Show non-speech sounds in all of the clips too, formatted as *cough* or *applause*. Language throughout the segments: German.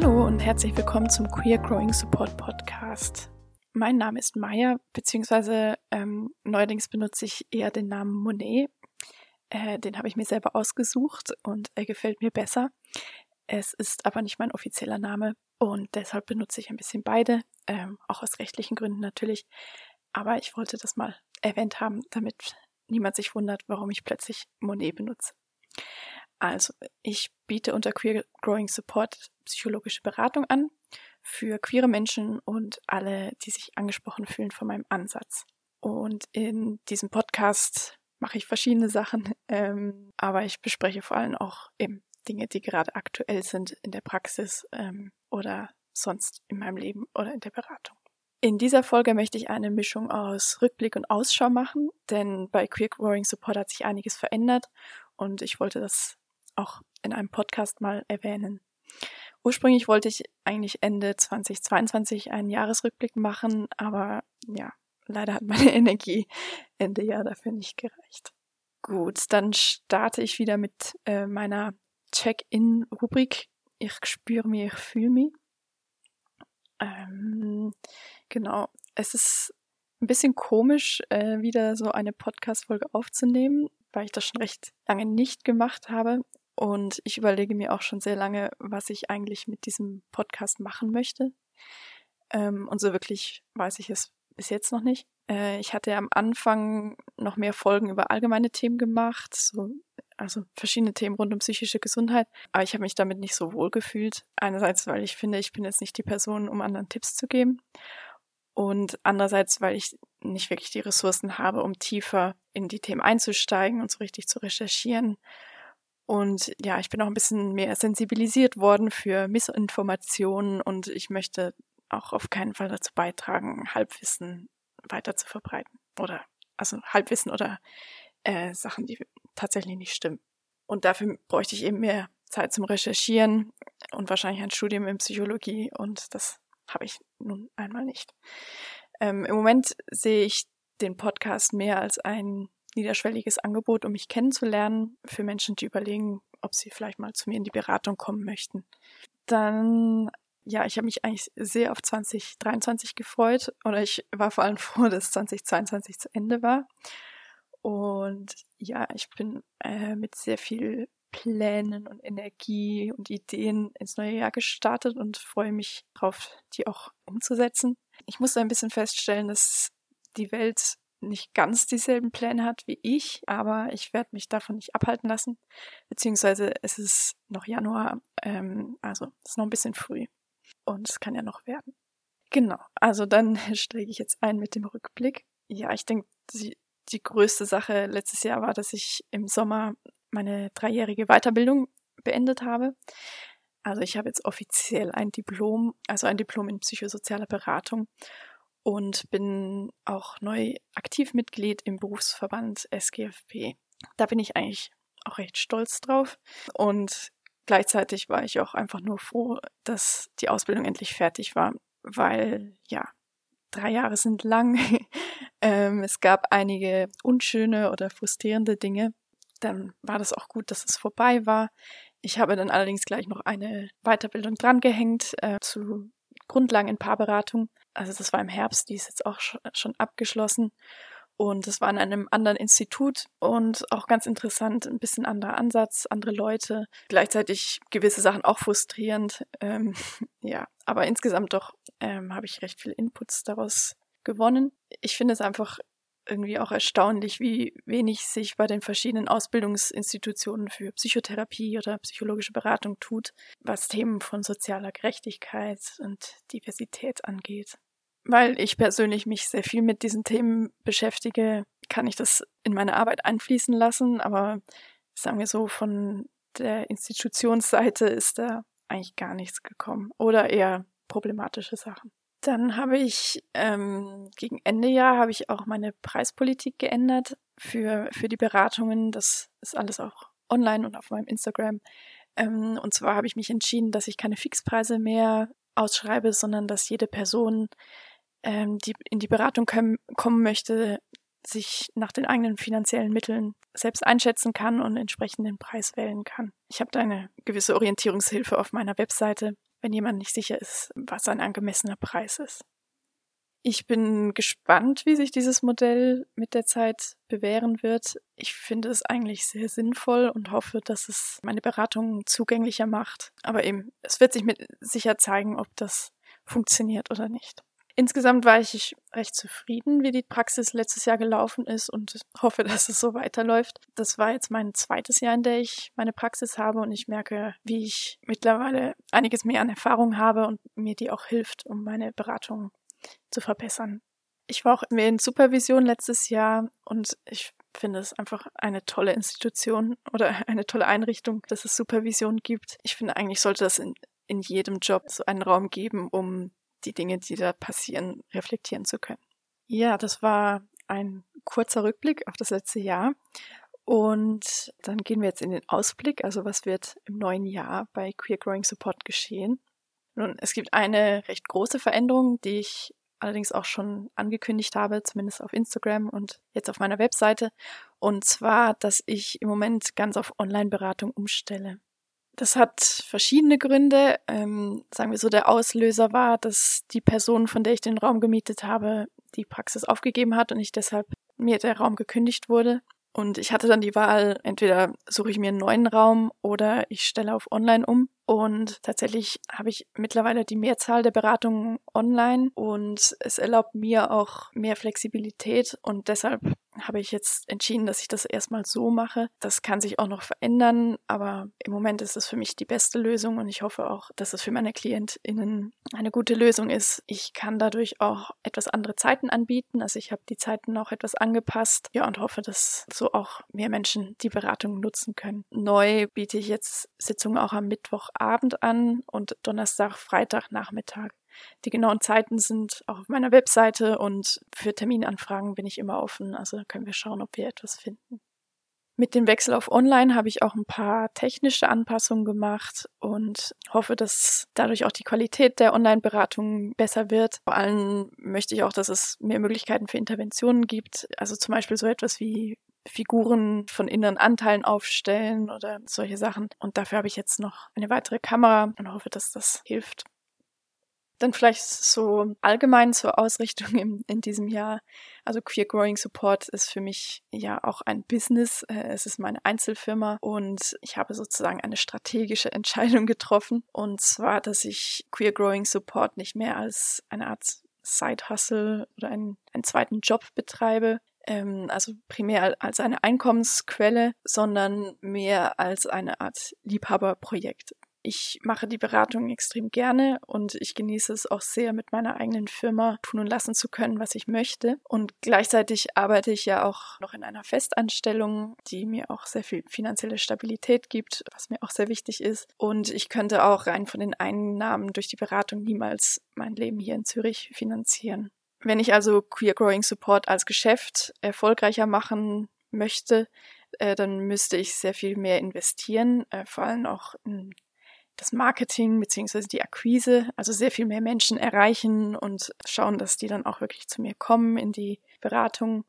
Hallo und herzlich willkommen zum Queer Growing Support Podcast. Mein Name ist Maya, beziehungsweise ähm, neuerdings benutze ich eher den Namen Monet. Äh, den habe ich mir selber ausgesucht und er gefällt mir besser. Es ist aber nicht mein offizieller Name und deshalb benutze ich ein bisschen beide, ähm, auch aus rechtlichen Gründen natürlich. Aber ich wollte das mal erwähnt haben, damit niemand sich wundert, warum ich plötzlich Monet benutze. Also, ich biete unter Queer Growing Support psychologische Beratung an für queere Menschen und alle, die sich angesprochen fühlen von meinem Ansatz. Und in diesem Podcast mache ich verschiedene Sachen, *laughs* ähm, aber ich bespreche vor allem auch eben Dinge, die gerade aktuell sind in der Praxis ähm, oder sonst in meinem Leben oder in der Beratung. In dieser Folge möchte ich eine Mischung aus Rückblick und Ausschau machen, denn bei Queer Growing Support hat sich einiges verändert und ich wollte das auch in einem Podcast mal erwähnen. Ursprünglich wollte ich eigentlich Ende 2022 einen Jahresrückblick machen, aber ja, leider hat meine *laughs* Energie Ende Jahr dafür nicht gereicht. Gut, dann starte ich wieder mit äh, meiner Check-in-Rubrik. Ich spüre mich, ich fühle mich. Ähm, genau, es ist ein bisschen komisch, äh, wieder so eine Podcast-Folge aufzunehmen, weil ich das schon recht lange nicht gemacht habe. Und ich überlege mir auch schon sehr lange, was ich eigentlich mit diesem Podcast machen möchte. Ähm, und so wirklich weiß ich es bis jetzt noch nicht. Äh, ich hatte am Anfang noch mehr Folgen über allgemeine Themen gemacht, so, also verschiedene Themen rund um psychische Gesundheit. Aber ich habe mich damit nicht so wohl gefühlt. Einerseits, weil ich finde, ich bin jetzt nicht die Person, um anderen Tipps zu geben. Und andererseits, weil ich nicht wirklich die Ressourcen habe, um tiefer in die Themen einzusteigen und so richtig zu recherchieren und ja, ich bin auch ein bisschen mehr sensibilisiert worden für Missinformationen und ich möchte auch auf keinen Fall dazu beitragen, Halbwissen weiter zu verbreiten. Oder also Halbwissen oder äh, Sachen, die tatsächlich nicht stimmen. Und dafür bräuchte ich eben mehr Zeit zum Recherchieren und wahrscheinlich ein Studium in Psychologie und das habe ich nun einmal nicht. Ähm, Im Moment sehe ich den Podcast mehr als ein niederschwelliges Angebot, um mich kennenzulernen für Menschen, die überlegen, ob sie vielleicht mal zu mir in die Beratung kommen möchten. Dann, ja, ich habe mich eigentlich sehr auf 2023 gefreut oder ich war vor allem *laughs* froh, dass 2022 zu Ende war. Und ja, ich bin äh, mit sehr viel Plänen und Energie und Ideen ins neue Jahr gestartet und freue mich darauf, die auch umzusetzen. Ich musste ein bisschen feststellen, dass die Welt nicht ganz dieselben Pläne hat wie ich, aber ich werde mich davon nicht abhalten lassen. Beziehungsweise es ist noch Januar, ähm, also es ist noch ein bisschen früh. Und es kann ja noch werden. Genau, also dann *laughs* steige ich jetzt ein mit dem Rückblick. Ja, ich denke, die, die größte Sache letztes Jahr war, dass ich im Sommer meine dreijährige Weiterbildung beendet habe. Also ich habe jetzt offiziell ein Diplom, also ein Diplom in psychosozialer Beratung und bin auch neu aktiv Mitglied im Berufsverband SGFP. Da bin ich eigentlich auch recht stolz drauf und gleichzeitig war ich auch einfach nur froh, dass die Ausbildung endlich fertig war, weil ja, drei Jahre sind lang. *laughs* ähm, es gab einige unschöne oder frustrierende Dinge. Dann war das auch gut, dass es vorbei war. Ich habe dann allerdings gleich noch eine Weiterbildung drangehängt äh, zu Grundlagen in Paarberatung also das war im Herbst, die ist jetzt auch schon abgeschlossen. Und es war an einem anderen Institut und auch ganz interessant, ein bisschen anderer Ansatz, andere Leute, gleichzeitig gewisse Sachen auch frustrierend. Ähm, *laughs* ja, aber insgesamt doch ähm, habe ich recht viel Inputs daraus gewonnen. Ich finde es einfach irgendwie auch erstaunlich, wie wenig sich bei den verschiedenen Ausbildungsinstitutionen für Psychotherapie oder psychologische Beratung tut, was Themen von sozialer Gerechtigkeit und Diversität angeht weil ich persönlich mich sehr viel mit diesen Themen beschäftige, kann ich das in meine Arbeit einfließen lassen, aber sagen wir so, von der Institutionsseite ist da eigentlich gar nichts gekommen oder eher problematische Sachen. Dann habe ich ähm, gegen Ende Jahr habe ich auch meine Preispolitik geändert für, für die Beratungen. Das ist alles auch online und auf meinem Instagram. Ähm, und zwar habe ich mich entschieden, dass ich keine Fixpreise mehr ausschreibe, sondern dass jede Person ähm, die in die Beratung können, kommen möchte, sich nach den eigenen finanziellen Mitteln selbst einschätzen kann und entsprechend den Preis wählen kann. Ich habe da eine gewisse Orientierungshilfe auf meiner Webseite, wenn jemand nicht sicher ist, was ein angemessener Preis ist. Ich bin gespannt, wie sich dieses Modell mit der Zeit bewähren wird. Ich finde es eigentlich sehr sinnvoll und hoffe, dass es meine Beratung zugänglicher macht. Aber eben, es wird sich mit sicher zeigen, ob das funktioniert oder nicht. Insgesamt war ich recht zufrieden, wie die Praxis letztes Jahr gelaufen ist und hoffe, dass es so weiterläuft. Das war jetzt mein zweites Jahr, in der ich meine Praxis habe und ich merke, wie ich mittlerweile einiges mehr an Erfahrung habe und mir die auch hilft, um meine Beratung zu verbessern. Ich war auch in Supervision letztes Jahr und ich finde es einfach eine tolle Institution oder eine tolle Einrichtung, dass es Supervision gibt. Ich finde eigentlich sollte das in, in jedem Job so einen Raum geben, um die Dinge, die da passieren, reflektieren zu können. Ja, das war ein kurzer Rückblick auf das letzte Jahr. Und dann gehen wir jetzt in den Ausblick. Also was wird im neuen Jahr bei Queer Growing Support geschehen? Nun, es gibt eine recht große Veränderung, die ich allerdings auch schon angekündigt habe, zumindest auf Instagram und jetzt auf meiner Webseite. Und zwar, dass ich im Moment ganz auf Online-Beratung umstelle. Das hat verschiedene Gründe. Ähm, sagen wir so, der Auslöser war, dass die Person, von der ich den Raum gemietet habe, die Praxis aufgegeben hat und ich deshalb mir der Raum gekündigt wurde. Und ich hatte dann die Wahl, entweder suche ich mir einen neuen Raum oder ich stelle auf Online um. Und tatsächlich habe ich mittlerweile die Mehrzahl der Beratungen online und es erlaubt mir auch mehr Flexibilität und deshalb habe ich jetzt entschieden, dass ich das erstmal so mache. Das kann sich auch noch verändern, aber im Moment ist es für mich die beste Lösung und ich hoffe auch, dass es für meine KlientInnen eine gute Lösung ist. Ich kann dadurch auch etwas andere Zeiten anbieten. Also ich habe die Zeiten auch etwas angepasst. Ja, und hoffe, dass so auch mehr Menschen die Beratung nutzen können. Neu biete ich jetzt Sitzungen auch am Mittwochabend an und Donnerstag, Freitag, Nachmittag. Die genauen Zeiten sind auch auf meiner Webseite und für Terminanfragen bin ich immer offen. Also können wir schauen, ob wir etwas finden. Mit dem Wechsel auf Online habe ich auch ein paar technische Anpassungen gemacht und hoffe, dass dadurch auch die Qualität der Online-Beratung besser wird. Vor allem möchte ich auch, dass es mehr Möglichkeiten für Interventionen gibt. Also zum Beispiel so etwas wie Figuren von inneren Anteilen aufstellen oder solche Sachen. Und dafür habe ich jetzt noch eine weitere Kamera und hoffe, dass das hilft. Dann vielleicht so allgemein zur Ausrichtung in, in diesem Jahr. Also Queer Growing Support ist für mich ja auch ein Business. Äh, es ist meine Einzelfirma und ich habe sozusagen eine strategische *laughs* Entscheidung getroffen. Und zwar, dass ich Queer Growing Support nicht mehr als eine Art Side-Hustle oder einen, einen zweiten Job betreibe, ähm, also primär als eine Einkommensquelle, sondern mehr als eine Art Liebhaberprojekt. Ich mache die Beratung extrem gerne und ich genieße es auch sehr, mit meiner eigenen Firma tun und lassen zu können, was ich möchte. Und gleichzeitig arbeite ich ja auch noch in einer Festanstellung, die mir auch sehr viel finanzielle Stabilität gibt, was mir auch sehr wichtig ist. Und ich könnte auch rein von den Einnahmen durch die Beratung niemals mein Leben hier in Zürich finanzieren. Wenn ich also Queer Growing Support als Geschäft erfolgreicher machen möchte, äh, dann müsste ich sehr viel mehr investieren, äh, vor allem auch in das Marketing beziehungsweise die Akquise, also sehr viel mehr Menschen erreichen und schauen, dass die dann auch wirklich zu mir kommen in die Beratung.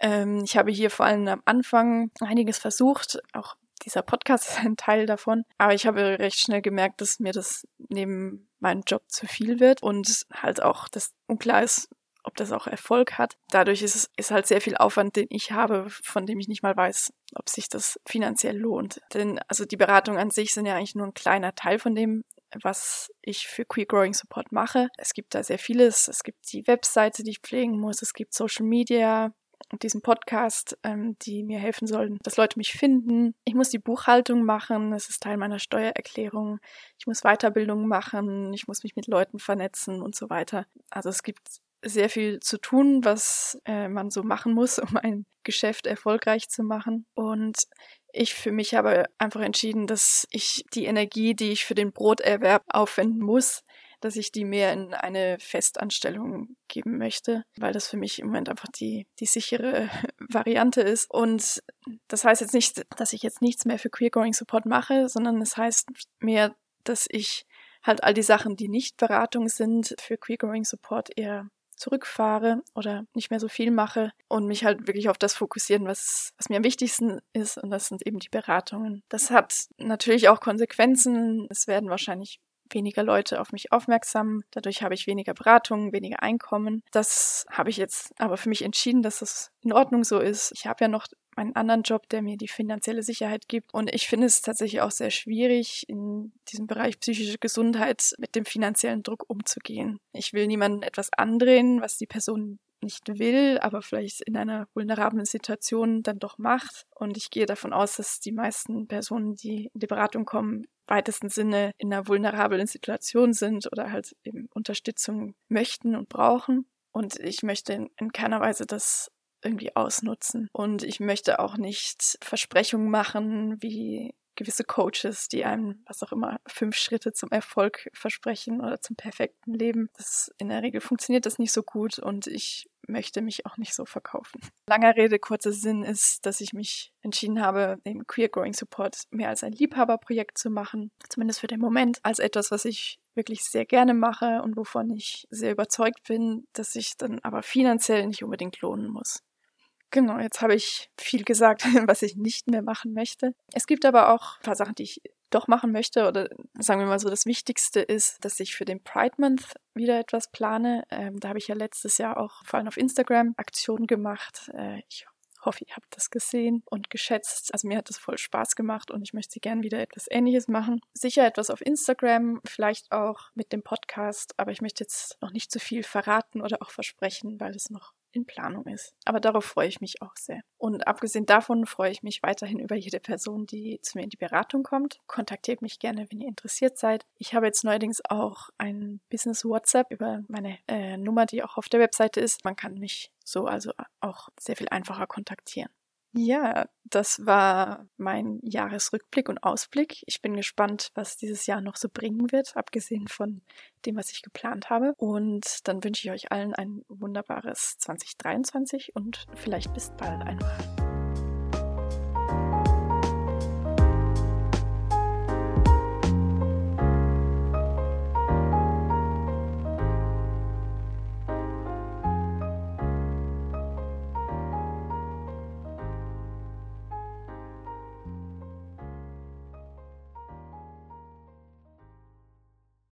Ähm, ich habe hier vor allem am Anfang einiges versucht, auch dieser Podcast *laughs* ist ein Teil davon, aber ich habe recht schnell gemerkt, dass mir das neben meinem Job zu viel wird und halt auch, dass unklar ist, ob das auch Erfolg hat. Dadurch ist es ist halt sehr viel Aufwand, den ich habe, von dem ich nicht mal weiß, ob sich das finanziell lohnt. Denn also die Beratungen an sich sind ja eigentlich nur ein kleiner Teil von dem, was ich für Queer Growing Support mache. Es gibt da sehr vieles. Es gibt die Webseite, die ich pflegen muss. Es gibt Social Media und diesen Podcast, ähm, die mir helfen sollen, dass Leute mich finden. Ich muss die Buchhaltung machen. Das ist Teil meiner Steuererklärung. Ich muss Weiterbildung machen. Ich muss mich mit Leuten vernetzen und so weiter. Also es gibt sehr viel zu tun, was äh, man so machen muss, *laughs* um ein Geschäft erfolgreich zu machen. Und ich für mich habe einfach entschieden, dass ich die Energie, die ich für den Broterwerb aufwenden muss, dass ich die mehr in eine Festanstellung geben möchte, weil das für mich im Moment einfach die, die sichere *laughs* Variante ist. Und das heißt jetzt nicht, dass ich jetzt nichts mehr für Queer Growing Support mache, sondern es heißt mehr, dass ich halt all die Sachen, die nicht Beratung sind, für Queer Growing Support eher zurückfahre oder nicht mehr so viel mache und mich halt wirklich auf das fokussieren, was, was mir am wichtigsten ist und das sind eben die Beratungen. Das hat natürlich auch Konsequenzen. Es werden wahrscheinlich weniger Leute auf mich aufmerksam. Dadurch habe ich weniger Beratungen, weniger Einkommen. Das habe ich jetzt aber für mich entschieden, dass das in Ordnung so ist. Ich habe ja noch meinen anderen Job, der mir die finanzielle Sicherheit gibt. Und ich finde es tatsächlich auch sehr schwierig, in diesem Bereich psychische Gesundheit mit dem finanziellen Druck umzugehen. Ich will niemandem etwas andrehen, was die Person nicht will, aber vielleicht in einer vulnerablen Situation dann doch macht. Und ich gehe davon aus, dass die meisten Personen, die in die Beratung kommen, weitesten Sinne in einer vulnerablen Situation sind oder halt eben Unterstützung möchten und brauchen. Und ich möchte in keiner Weise das irgendwie ausnutzen. Und ich möchte auch nicht Versprechungen machen, wie gewisse Coaches, die einem, was auch immer, fünf Schritte zum Erfolg versprechen oder zum perfekten Leben. Das, in der Regel funktioniert das nicht so gut und ich möchte mich auch nicht so verkaufen. Langer Rede, kurzer Sinn ist, dass ich mich entschieden habe, den Queer Growing Support mehr als ein Liebhaberprojekt zu machen, zumindest für den Moment, als etwas, was ich wirklich sehr gerne mache und wovon ich sehr überzeugt bin, dass sich dann aber finanziell nicht unbedingt lohnen muss. Genau, jetzt habe ich viel gesagt, *laughs* was ich nicht mehr machen möchte. Es gibt aber auch ein paar Sachen, die ich doch machen möchte oder sagen wir mal so, das Wichtigste ist, dass ich für den Pride Month wieder etwas plane. Ähm, da habe ich ja letztes Jahr auch vor allem auf Instagram Aktionen gemacht. Äh, ich hoffe, ihr habt das gesehen und geschätzt. Also mir hat das voll Spaß gemacht und ich möchte gern wieder etwas Ähnliches machen. Sicher etwas auf Instagram, vielleicht auch mit dem Podcast, aber ich möchte jetzt noch nicht zu viel verraten oder auch versprechen, weil es noch in Planung ist. Aber darauf freue ich mich auch sehr. Und abgesehen davon freue ich mich weiterhin über jede Person, die zu mir in die Beratung kommt. Kontaktiert mich gerne, wenn ihr interessiert seid. Ich habe jetzt neuerdings auch ein Business WhatsApp über meine äh, Nummer, die auch auf der Webseite ist. Man kann mich so also auch sehr viel einfacher kontaktieren. Ja, das war mein Jahresrückblick und Ausblick. Ich bin gespannt, was dieses Jahr noch so bringen wird, abgesehen von dem, was ich geplant habe. Und dann wünsche ich euch allen ein wunderbares 2023 und vielleicht bis bald einmal.